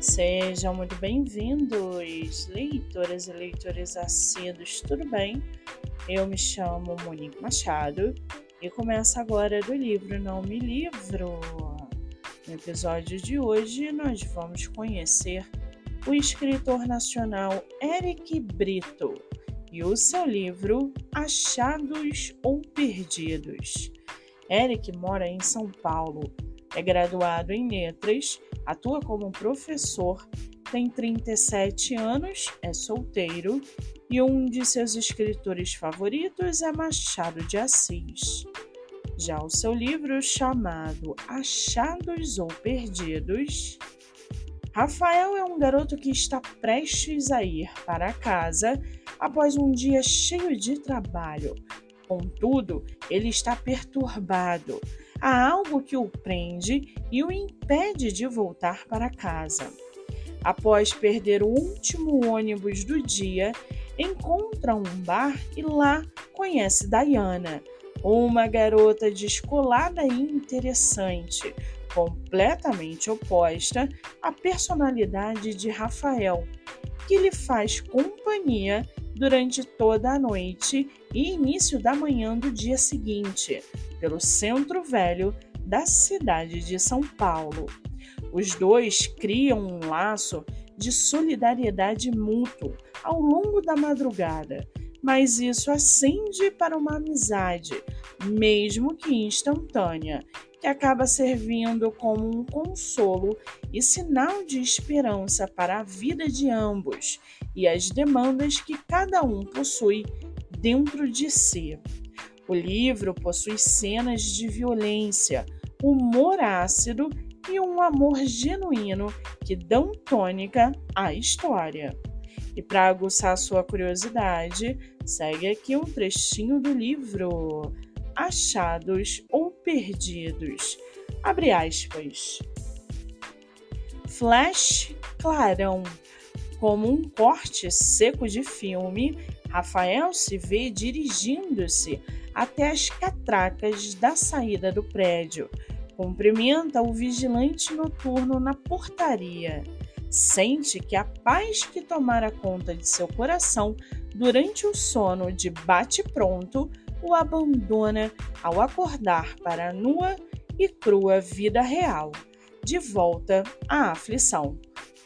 Sejam muito bem-vindos, leitoras e leitores assíduos, tudo bem? Eu me chamo Monique Machado e começo agora do livro Não Me Livro. No episódio de hoje, nós vamos conhecer o escritor nacional Eric Brito e o seu livro Achados ou Perdidos. Eric mora em São Paulo, é graduado em letras atua como professor, tem 37 anos, é solteiro e um de seus escritores favoritos é Machado de Assis. Já o seu livro, chamado Achados ou Perdidos, Rafael é um garoto que está prestes a ir para casa após um dia cheio de trabalho. Contudo, ele está perturbado há algo que o prende e o impede de voltar para casa. Após perder o último ônibus do dia, encontra um bar e lá conhece Diana, uma garota descolada e interessante, completamente oposta à personalidade de Rafael, que lhe faz companhia durante toda a noite e início da manhã do dia seguinte, pelo centro velho da cidade de São Paulo. Os dois criam um laço de solidariedade mútuo ao longo da madrugada, mas isso acende para uma amizade, mesmo que instantânea, que acaba servindo como um consolo e sinal de esperança para a vida de ambos e as demandas que cada um possui dentro de si. O livro possui cenas de violência, humor ácido e um amor genuíno que dão tônica à história. E para aguçar sua curiosidade, segue aqui um trechinho do livro Achados ou Perdidos. Abre aspas. Flash clarão. Como um corte seco de filme, Rafael se vê dirigindo-se até as catracas da saída do prédio. Cumprimenta o vigilante noturno na portaria. Sente que a paz que tomara conta de seu coração durante o sono de bate-pronto o abandona ao acordar para a nua e crua vida real, de volta à aflição.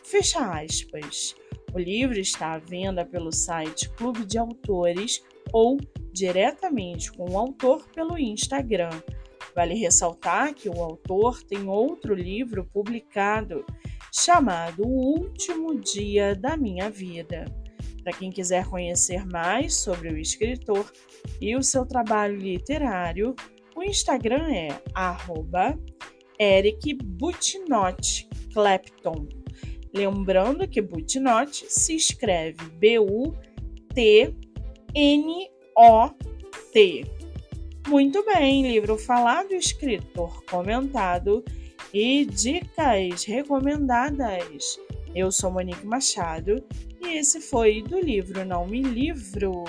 Fecha aspas. O livro está à venda pelo site Clube de Autores ou diretamente com o autor pelo Instagram. Vale ressaltar que o autor tem outro livro publicado chamado O Último Dia da Minha Vida. Para quem quiser conhecer mais sobre o escritor e o seu trabalho literário, o Instagram é Eric Clapton. Lembrando que Butnot se escreve B-U-T-N o-T. Muito bem, livro falado, escritor comentado e dicas recomendadas. Eu sou Monique Machado e esse foi do livro Não Me Livro.